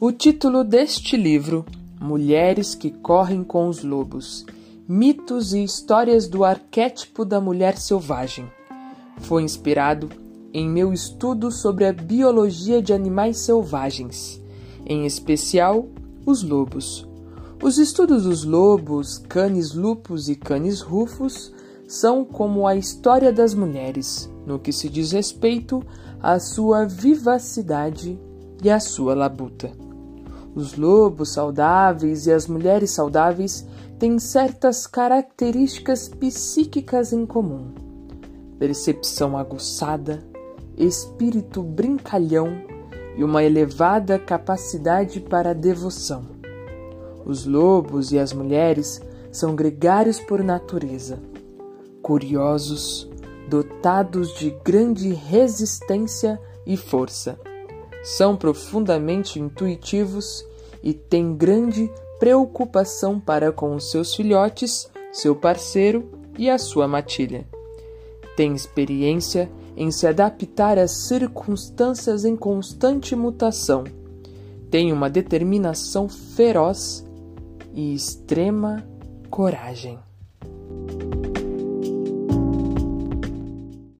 O título deste livro, Mulheres que Correm com os Lobos Mitos e Histórias do Arquétipo da Mulher Selvagem, foi inspirado em meu estudo sobre a biologia de animais selvagens, em especial os lobos. Os estudos dos lobos, canis lupus e canis rufus são como a história das mulheres, no que se diz respeito à sua vivacidade e à sua labuta. Os lobos saudáveis e as mulheres saudáveis têm certas características psíquicas em comum: percepção aguçada, espírito brincalhão e uma elevada capacidade para devoção. Os lobos e as mulheres são gregários por natureza, curiosos, dotados de grande resistência e força. São profundamente intuitivos e tem grande preocupação para com os seus filhotes, seu parceiro e a sua matilha. Tem experiência em se adaptar às circunstâncias em constante mutação. Tem uma determinação feroz e extrema coragem.